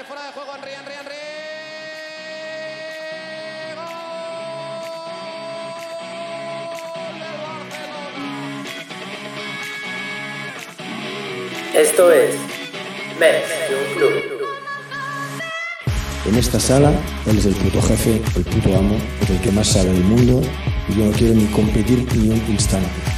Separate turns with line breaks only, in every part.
balón fuera de juego, Henry, Henry, Henry.
Esto es Mes de un Club.
En esta sala, él es el puto jefe, el puto amo, es el que más sabe del mundo y yo no quiero ni competir ni un instante.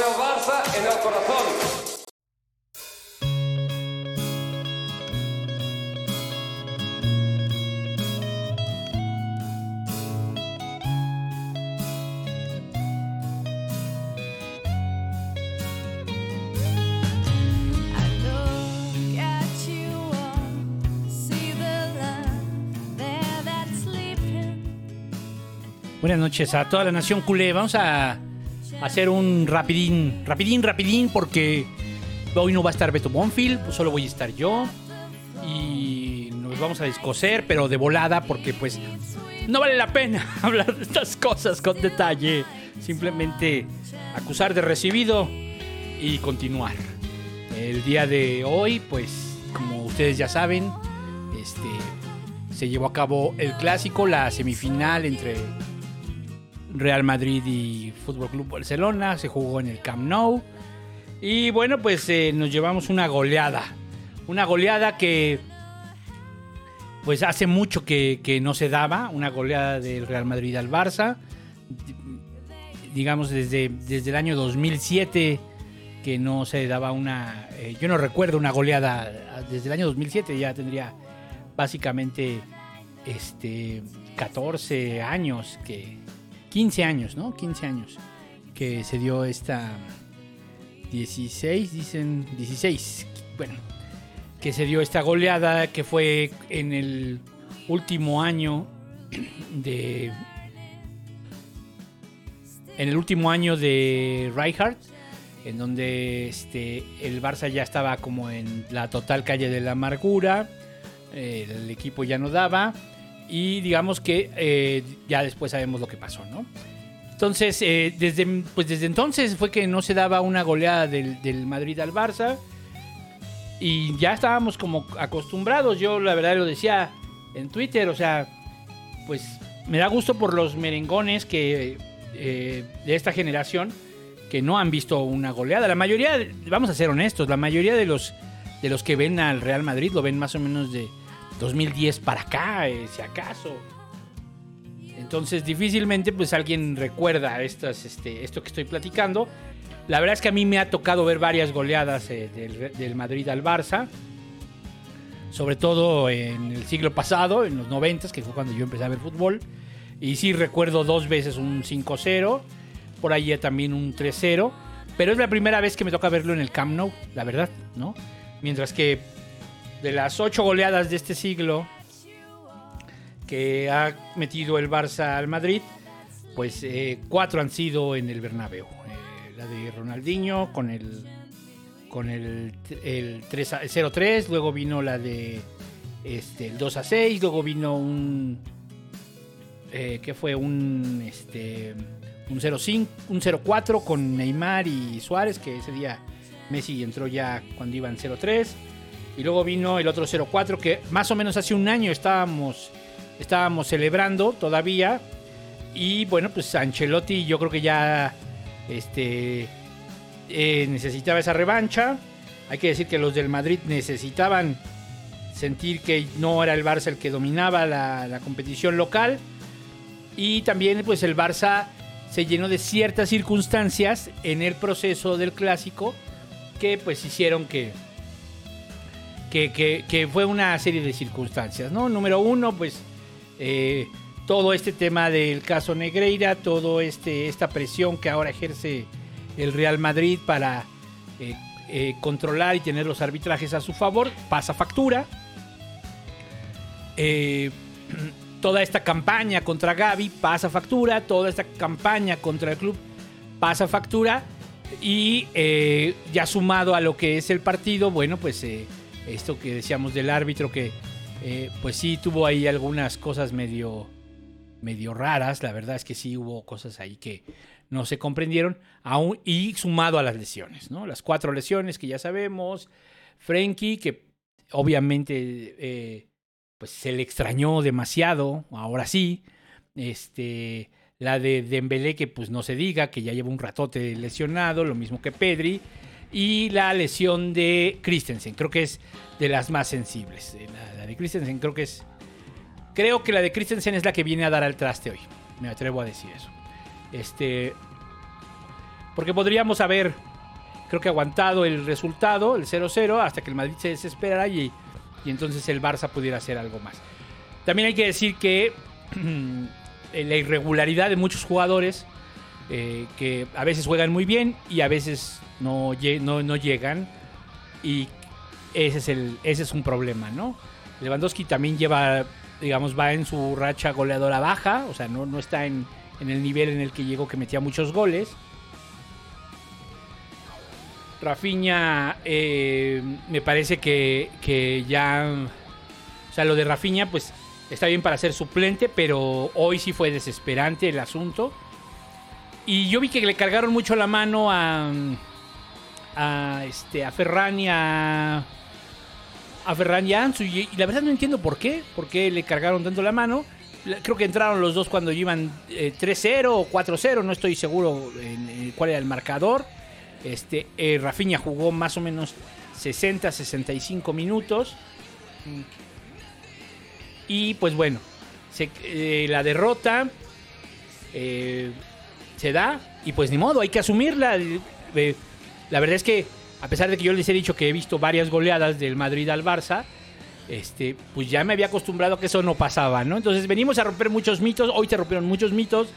Con el Barça en el corazón.
Buenas noches a toda la nación culé. Vamos a hacer un rapidín, rapidín, rapidín, porque hoy no va a estar Beto Bonfield, pues solo voy a estar yo. Y nos vamos a descoser, pero de volada, porque pues no vale la pena hablar de estas cosas con detalle. Simplemente acusar de recibido y continuar. El día de hoy, pues, como ustedes ya saben, este, se llevó a cabo el clásico, la semifinal entre Real Madrid y Fútbol Club Barcelona. Se jugó en el Camp Nou. Y bueno, pues eh, nos llevamos una goleada. Una goleada que pues hace mucho que, que no se daba. Una goleada del Real Madrid al Barça. Digamos desde, desde el año 2007 que no se daba una... eh, yo no recuerdo una goleada desde el año 2007. Ya tendría básicamente este 14 años que 15 años, ¿no? 15 años que se dio esta 16, dicen 16. Bueno, que se dio esta goleada que fue en el último año de en el último año de Rijkaard en donde este, el Barça ya estaba como en la total calle de la amargura, eh, el equipo ya no daba y digamos que eh, ya después sabemos lo que pasó, ¿no? Entonces, eh, desde, pues desde entonces fue que no se daba una goleada del, del Madrid al Barça y ya estábamos como acostumbrados, yo la verdad lo decía en Twitter, o sea, pues me da gusto por los merengones que eh, de esta generación que no han visto una goleada. La mayoría, vamos a ser honestos, la mayoría de los, de los que ven al Real Madrid lo ven más o menos de 2010 para acá, eh, si acaso. Entonces difícilmente pues alguien recuerda estas, este, esto que estoy platicando. La verdad es que a mí me ha tocado ver varias goleadas eh, del, Madrid al Barça. Sobre todo en el siglo pasado, en los 90, que fue cuando yo empecé a ver fútbol. Y sí recuerdo dos veces un 5-0 por ahí también un 3-0. Pero es la primera vez que me toca verlo en el Camp Nou, la verdad, ¿no? Mientras que de las ocho goleadas de este siglo que ha metido el Barça al Madrid, pues eh, cuatro han sido en el Bernabéu. Eh, la de Ronaldinho con el con el, el 3 a- el 0-3, luego vino la de este, el 2 a 6, luego vino un eh, que fue un este un 0-5, un 0-4 con Neymar y Suárez, que ese día Messi entró ya cuando iban 0-3. Y luego vino el otro 0-4, que más o menos hace un año estábamos, estábamos celebrando todavía. Y bueno, pues Ancelotti yo creo que ya este, eh, necesitaba esa revancha. Hay que decir que los del Madrid necesitaban sentir que no era el Barça el que dominaba la, la competición local. Y también pues el Barça se llenó de ciertas circunstancias en el proceso del clásico que pues hicieron que, que, fue una serie de circunstancias, ¿no? Número uno, pues eh, todo este tema del caso Negreira, todo este esta presión que ahora ejerce el Real Madrid para eh, eh, controlar y tener los arbitrajes a su favor, pasa factura. Toda esta campaña contra Gaby pasa factura, toda esta campaña contra el club pasa factura y ya sumado a lo que es el partido, bueno, pues esto que decíamos del árbitro que eh, pues sí tuvo ahí algunas cosas medio medio raras, la verdad es que sí hubo cosas ahí que no se comprendieron, aún, y sumado a las lesiones, ¿no? Las cuatro lesiones que ya sabemos, Frenkie, que obviamente eh, pues se le extrañó demasiado, ahora sí, este, la de Dembélé, que pues no se diga, que ya lleva un ratote lesionado, lo mismo que Pedri, y la lesión de Christensen, creo que es de las más sensibles, la, la de Christensen creo que es Creo que la de Christensen es la que viene a dar al traste hoy. Me atrevo a decir eso. Este. Porque podríamos haber, creo que aguantado el resultado, el 0-0, hasta que el Madrid se desesperara y, y entonces el Barça pudiera hacer algo más. También hay que decir que la irregularidad de muchos jugadores eh, que a veces juegan muy bien y a veces no, lle- no, no llegan. Y ese es, un problema, ¿no? Lewandowski también lleva, digamos, va en su racha goleadora baja, o sea, no, está en, el nivel en el que llegó que metía muchos goles. Rafinha, eh, me parece que, que ya, o sea, lo de Rafinha, pues está bien para ser suplente, pero hoy sí fue desesperante el asunto. Y yo vi que le cargaron mucho la mano a, a, este, a Ferran y a, a Ferran y a Ansu. Y, la verdad no entiendo por qué. Por qué le cargaron tanto la mano. Creo que entraron los dos cuando iban eh, 3-0 o 4-0. No estoy seguro en, cuál era el marcador. Este, eh, Rafinha jugó más o menos 60-65 minutos. Y pues bueno, eh, la derrota eh, se da y pues ni modo, hay que asumirla. Eh, la verdad es que a pesar de que yo les he dicho que he visto varias goleadas del Madrid al Barça, este, pues ya me había acostumbrado a que eso no pasaba, ¿no? Entonces venimos a romper muchos mitos, hoy se rompieron muchos mitos.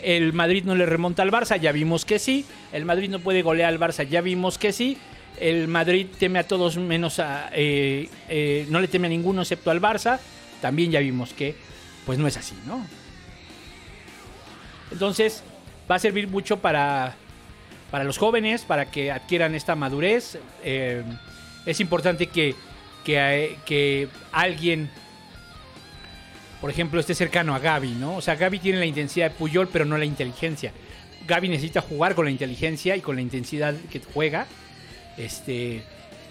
El Madrid no le remonta al Barça, ya vimos que sí. El Madrid no puede golear al Barça, ya vimos que sí. El Madrid teme a todos menos a... eh, eh, no le teme a ninguno excepto al Barça. También ya vimos que pues no es así, ¿no? Entonces va a servir mucho para, para los jóvenes, para que adquieran esta madurez. Eh, es importante que, eh, que alguien, por ejemplo, esté cercano a Gaby, ¿no? O sea, Gaby tiene la intensidad de Puyol, pero no la inteligencia. Gaby necesita jugar con la inteligencia y con la intensidad que juega. Este,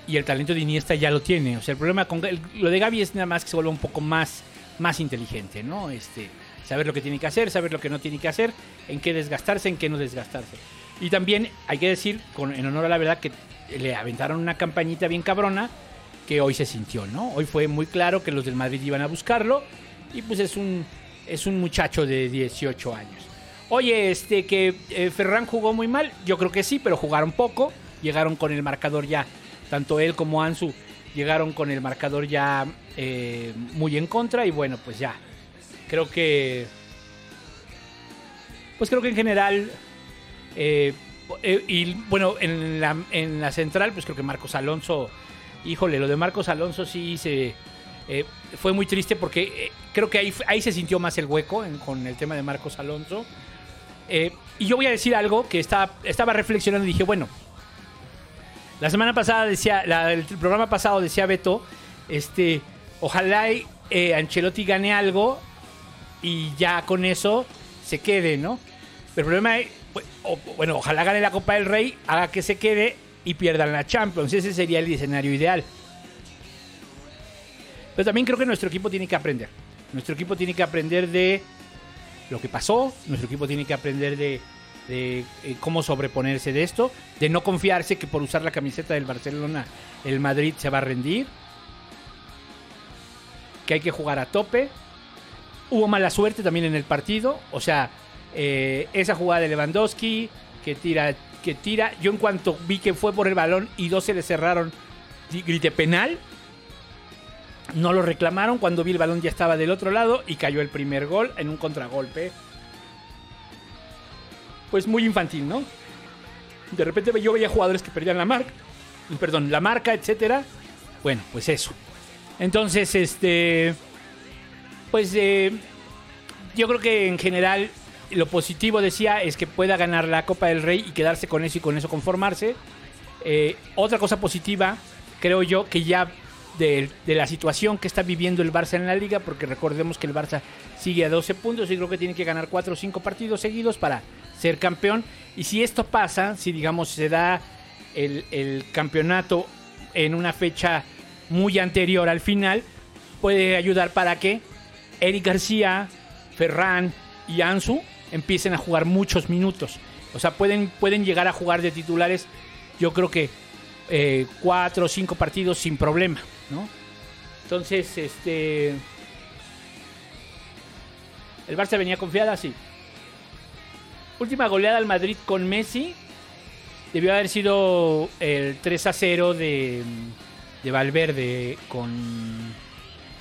y el talento de Iniesta ya lo tiene. O sea, el problema con lo de Gaby es nada más que se vuelva un poco más, más inteligente, ¿no? Este, saber lo que tiene que hacer, saber lo que no tiene que hacer, en qué desgastarse, en qué no desgastarse. Y también hay que decir, con, en honor a la verdad, que le aventaron una campañita bien cabrona que hoy se sintió, ¿no? Hoy fue muy claro que los del Madrid iban a buscarlo y pues es un, es un muchacho de 18 años. Oye, este que eh, Ferran jugó muy mal, yo creo que sí, pero jugaron poco, llegaron con el marcador ya, tanto él como Ansu llegaron con el marcador ya eh, muy en contra y bueno, pues ya, creo que, pues creo que en general, eh, eh, y bueno, en la, en la central, pues creo que Marcos Alonso, híjole, lo de Marcos Alonso sí se... eh, fue muy triste porque eh, creo que ahí, ahí se sintió más el hueco con el tema de Marcos Alonso. Y yo voy a decir algo que estaba, estaba reflexionando y dije, bueno, la semana pasada decía, el programa pasado decía Beto, este, ojalá y, Ancelotti gane algo y ya con eso se quede, ¿no? Pero el problema es, o- bueno, ojalá gane la Copa del Rey, haga que se quede y pierdan la Champions. Ese sería el escenario ideal. Pero también creo que nuestro equipo tiene que aprender. Nuestro equipo tiene que aprender de lo que pasó, nuestro equipo tiene que aprender de, de, eh, cómo sobreponerse de esto, de no confiarse que por usar la camiseta del Barcelona el Madrid se va a rendir. que hay que jugar a tope. Hubo mala suerte también en el partido. O sea, eh, esa jugada de Lewandowski que tira, que tira. Yo en cuanto vi que fue por el balón y dos se le cerraron, grité penal. No lo reclamaron. Cuando vi el balón ya estaba del otro lado y cayó el primer gol en un contragolpe. Pues muy infantil, ¿no? De repente yo veía jugadores que perdían la marca. Perdón, la marca, etcétera. Bueno, pues eso. Entonces, este. Pues eh, yo creo que en general lo positivo decía es que pueda ganar la Copa del Rey y quedarse con eso y con eso conformarse. Eh, otra cosa positiva, creo yo, que ya de, la situación que está viviendo el Barça en la liga, porque recordemos que el Barça sigue a 12 puntos y creo que tiene que ganar 4 o 5 partidos seguidos para ser campeón. Y si esto pasa, si digamos se da el campeonato en una fecha muy anterior al final, puede ayudar para que Eric García, Ferran y Ansu empiecen a jugar muchos minutos. O sea, pueden, pueden llegar a jugar de titulares, yo creo que eh, cuatro o cinco partidos sin problema, ¿no? Entonces, este. El Barça venía confiada, sí. Última goleada al Madrid con Messi. Debió haber sido el 3 a 0 de, de Valverde con.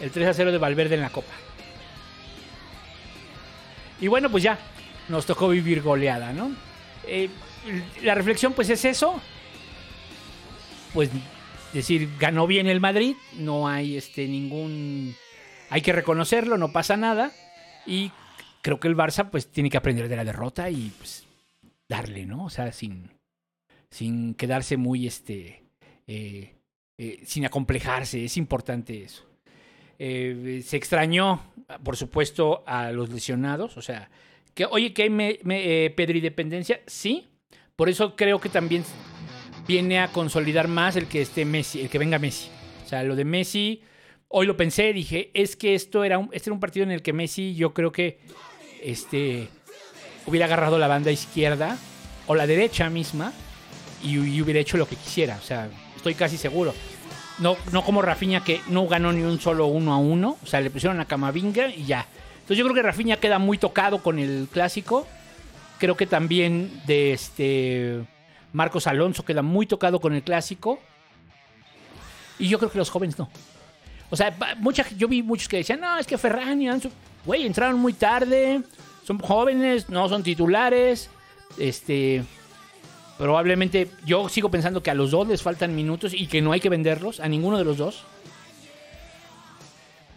El 3 a 0 de Valverde en la Copa. Y bueno, pues ya, nos tocó vivir goleada, ¿no? Eh, la reflexión pues es eso. Pues decir, ganó bien el Madrid, no hay este ningún... Hay que reconocerlo, no pasa nada. Y creo que el Barça pues tiene que aprender de la derrota y pues darle, ¿no? O sea, sin, sin quedarse muy, este, eh, eh, sin acomplejarse, es importante eso. Eh, se extrañó, por supuesto, a los lesionados. O sea, que, oye, que hay me, me, eh, sí. Por eso creo que también viene a consolidar más el que esté Messi, el que venga Messi. O sea, lo de Messi, hoy lo pensé, dije, es que esto era un, este era un partido en el que Messi, yo creo que este hubiera agarrado la banda izquierda o la derecha misma y hubiera hecho lo que quisiera. O sea, estoy casi seguro. No, no como Rafinha que no ganó ni un solo uno a uno. O sea, le pusieron a Camavinga y ya. Entonces yo creo que Rafinha queda muy tocado con el clásico. Creo que también de este Marcos Alonso queda muy tocado con el clásico. Y yo creo que los jóvenes no. O sea, mucha, yo vi muchos que decían, no, es que Ferran y güey, entraron muy tarde, son jóvenes, no son titulares. Este, probablemente yo sigo pensando que a los dos les faltan minutos y que no hay que venderlos, a ninguno de los dos.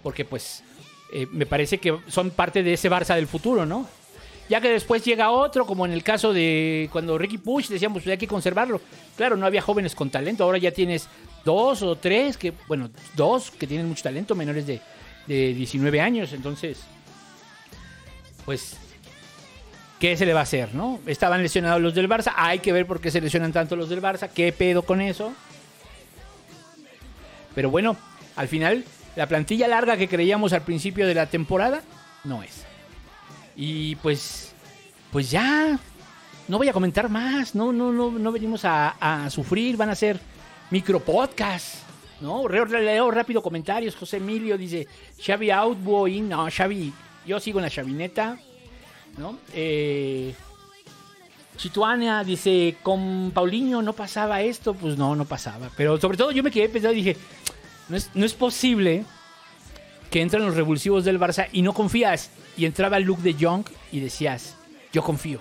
Porque pues eh, me parece que son parte de ese Barça del futuro, ¿no? Ya que después llega otro, como en el caso de cuando Ricky Push decíamos, pues hay que conservarlo. Claro, no había jóvenes con talento, ahora ya tienes dos o tres, que bueno, dos que tienen mucho talento, menores de, de 19 años, entonces, pues, ¿qué se le va a hacer, no? Estaban lesionados los del Barça, hay que ver por qué se lesionan tanto los del Barça, qué pedo con eso. Pero bueno, al final, la plantilla larga que creíamos al principio de la temporada, no es. Y pues, pues ya, no voy a comentar más, no, no, no, no venimos a, sufrir, van a ser micro podcast, ¿no? Leo, rápido comentarios, José Emilio dice, Xavi Outboy, no, Xavi, yo sigo en la Xavineta, ¿no? Eh, Chituania dice, con Paulinho no pasaba esto, pues no, no pasaba, pero sobre todo yo me quedé pensando y dije, no es, no es posible que entran los revulsivos del Barça y no confías. Y entraba Luke de Jong y decías, yo confío,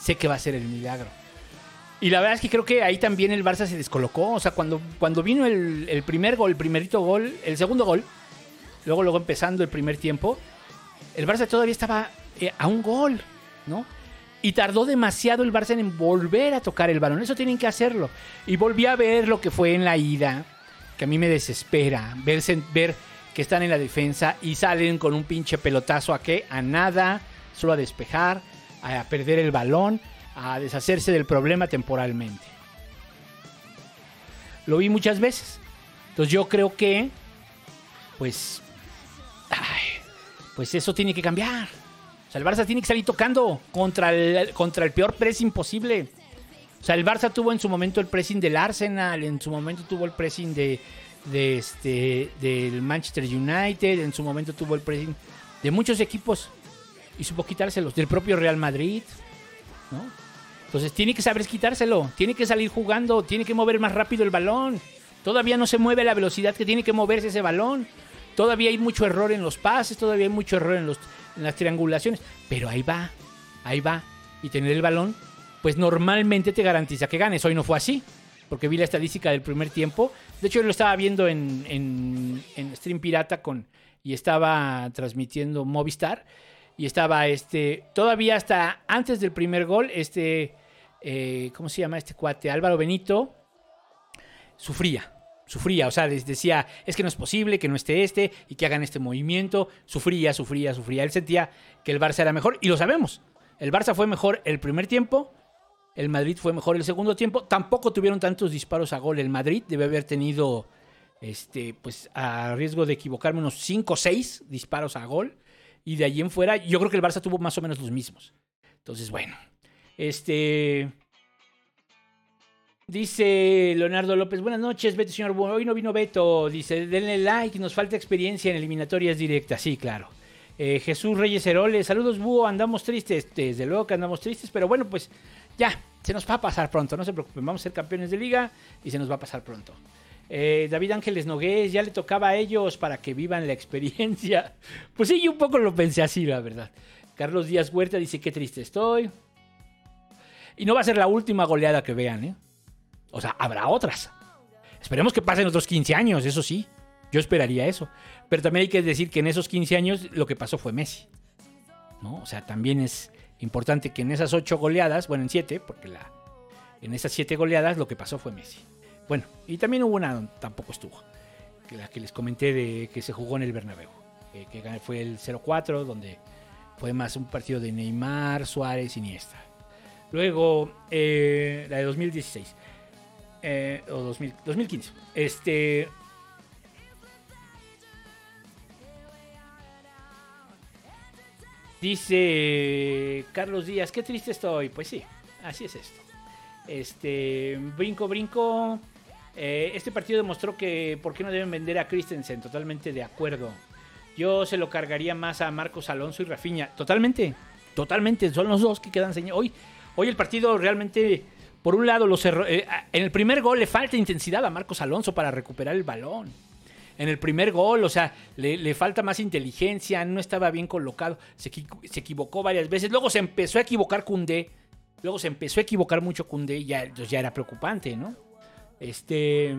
sé que va a ser el milagro. Y la verdad es que creo que ahí también el Barça se descolocó. O sea, cuando, cuando vino el, el primer gol, el primerito gol, el segundo gol, luego, luego empezando el primer tiempo, el Barça todavía estaba eh, a un gol, ¿no? Y tardó demasiado el Barça en volver a tocar el balón. Eso tienen que hacerlo. Y volví a ver lo que fue en la ida, que a mí me desespera. Verse, ver que están en la defensa y salen con un pinche pelotazo a qué? A nada, solo a despejar, a perder el balón, a deshacerse del problema temporalmente. Lo vi muchas veces. Entonces yo creo que, pues, pues eso tiene que cambiar. El Barça tiene que salir tocando contra el, contra el peor pressing posible. O sea, el Barça tuvo en su momento el pressing del Arsenal, en su momento tuvo el pressing de, de este, del Manchester United, en su momento tuvo el pressing de muchos equipos y supo quitárselos, del propio Real Madrid, ¿no? Entonces tiene que saber quitárselo, tiene que salir jugando, tiene que mover más rápido el balón. Todavía no se mueve a la velocidad que tiene que moverse ese balón. Todavía hay mucho error en los pases, todavía hay mucho error en, los, en las triangulaciones, pero ahí va, ahí va. Y tener el balón, pues normalmente te garantiza que ganes. Hoy no fue así, porque vi la estadística del primer tiempo. De hecho, yo lo estaba viendo en, en, en Stream Pirata con, y estaba transmitiendo Movistar. Y estaba este, todavía hasta antes del primer gol, este, eh, ¿cómo se llama este cuate? Álvaro Benito, sufría, sufría, o sea, decía, es que no es posible que no esté este y que hagan este movimiento, sufría, sufría, sufría. Él sentía que el Barça era mejor y lo sabemos. El Barça fue mejor el primer tiempo, el Madrid fue mejor el segundo tiempo, tampoco tuvieron tantos disparos a gol. El Madrid debe haber tenido, este, pues a riesgo de equivocarme, unos 5 o 6 disparos a gol. Y de allí en fuera, yo creo que el Barça tuvo más o menos los mismos. Entonces, bueno. Este. Dice Leonardo López, buenas noches, Beto, señor. Hoy no vino Beto. Dice, denle like, nos falta experiencia en eliminatorias directas. Sí, claro. Eh, Jesús Reyes Heroles, saludos, Búho, andamos tristes. Desde luego que andamos tristes, pero bueno, pues ya, se nos va a pasar pronto, no se preocupen. Vamos a ser campeones de liga y se nos va a pasar pronto. Eh, David Ángeles Nogués, ya le tocaba a ellos para que vivan la experiencia. Pues sí, yo un poco lo pensé así, la verdad. Carlos Díaz Huerta dice, qué triste estoy. Y no va a ser la última goleada que vean, ¿eh? O sea, habrá otras. Esperemos que pasen otros 15 años, eso sí. Yo esperaría eso. Pero también hay que decir que en esos 15 años lo que pasó fue Messi. ¿No? O sea, también es importante que en esas 8 goleadas, bueno, en 7, porque la, en esas 7 goleadas lo que pasó fue Messi. Bueno, y también hubo una, tampoco estuvo, que la que les comenté de que se jugó en el Bernabéu, eh, que fue el 0-4, donde fue más un partido de Neymar, Suárez, Iniesta. Luego, eh, la de 2016, eh, o 2000 2015, este... Dice Carlos Díaz, qué triste estoy. Pues sí, así es esto. Este, brinco, brinco. Eh, este partido demostró que por qué no deben vender a Christensen. Totalmente de acuerdo. Yo se lo cargaría más a Marcos Alonso y Rafinha. Totalmente, totalmente. Son los dos que quedan señalados. Hoy, hoy el partido realmente, por un lado, eh, en el primer gol le falta intensidad a Marcos Alonso para recuperar el balón. En el primer gol, o sea, le, falta más inteligencia, no estaba bien colocado, se, se equivocó varias veces. Luego se empezó a equivocar Cundé. Luego se empezó a equivocar mucho Cundé y ya, entonces ya era preocupante, ¿no? Este.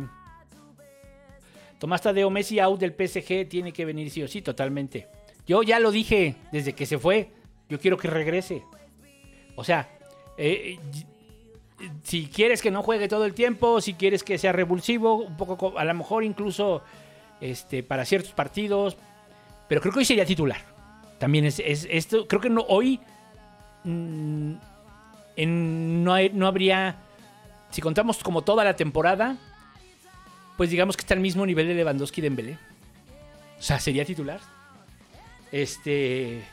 Tomás Tadeo Messi out del PSG tiene que venir sí o sí, totalmente. Yo ya lo dije desde que se fue. Yo quiero que regrese. O sea, eh, si quieres que no juegue todo el tiempo, si quieres que sea revulsivo, un poco, co- a lo mejor incluso este, para ciertos partidos. Pero creo que hoy sería titular. También es, es- esto. Creo que no, hoy mm, en- no, hay- no habría. Si contamos como toda la temporada, pues digamos que está al mismo nivel de Lewandowski y Dembélé. O sea, sería titular. Este.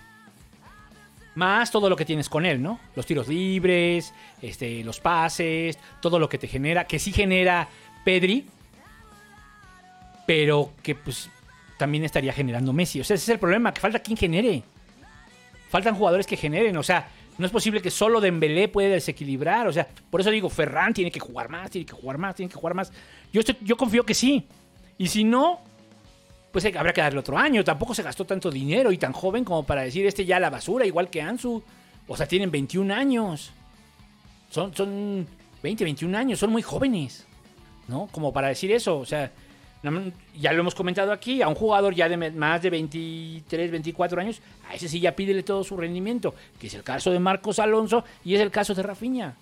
Más todo lo que tienes con él, ¿no? Los tiros libres, este, los pases, todo lo que te genera, que sí genera Pedri, pero que pues también estaría generando Messi. O sea, ese es el problema, que falta quien genere. Faltan jugadores que generen, o sea, no es posible que solo Dembélé puede desequilibrar, o sea, por eso digo, Ferran tiene que jugar más, tiene que jugar más, tiene que jugar más. Yo, estoy- yo confío que sí. Y si no, pues habrá que darle otro año. Tampoco se gastó tanto dinero y tan joven como para decir este ya a la basura, igual que Ansu. O sea, tienen 21 años. Son, son 20, 21 años, son muy jóvenes. ¿No? Como para decir eso. O sea, ya lo hemos comentado aquí, a un jugador ya de más de 23, 24 años, a ese sí ya pídele todo su rendimiento, que es el caso de Marcos Alonso y es el caso de Rafinha.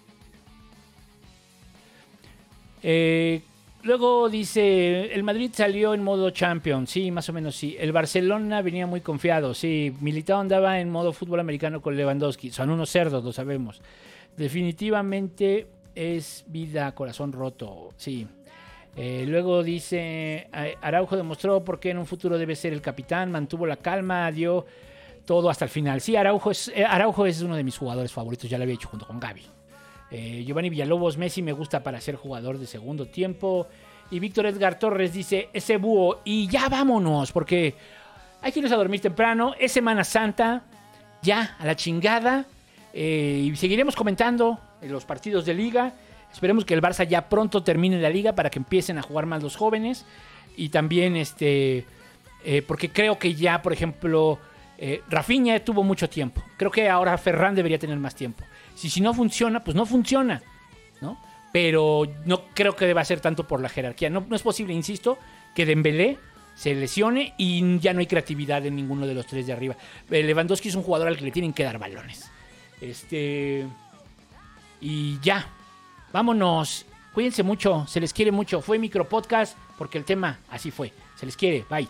Eh, luego dice, el Madrid salió en modo champion, sí, más o menos sí. El Barcelona venía muy confiado, sí. Militao andaba en modo fútbol americano con Lewandowski. Son unos cerdos, lo sabemos. Definitivamente es vida, corazón roto, sí. Eh, luego dice, eh, Araujo demostró por qué en un futuro debe ser el capitán, mantuvo la calma, dio todo hasta el final. Sí, Araujo es, eh, Araujo es uno de mis jugadores favoritos, ya lo había hecho junto con Gaby. Eh, Giovanni Villalobos, Messi me gusta para ser jugador de segundo tiempo. Y Víctor Edgar Torres dice, ese búho, y ya vámonos, porque hay que irnos a dormir temprano, es Semana Santa, ya, a la chingada, eh, y seguiremos comentando en los partidos de liga. Esperemos que el Barça ya pronto termine la liga para que empiecen a jugar más los jóvenes. Y también, este, eh, porque creo que ya, por ejemplo, eh, Rafinha tuvo mucho tiempo. Creo que ahora Ferran debería tener más tiempo. Si, si no funciona, pues no funciona, ¿no? Pero no creo que deba ser tanto por la jerarquía. No, no es posible, insisto, que Dembélé se lesione y ya no hay creatividad en ninguno de los tres de arriba. Eh, Lewandowski es un jugador al que le tienen que dar balones. Este. Y ya. Vámonos. Cuídense mucho. Se les quiere mucho. Fue micro podcast porque el tema así fue. Se les quiere. Bye.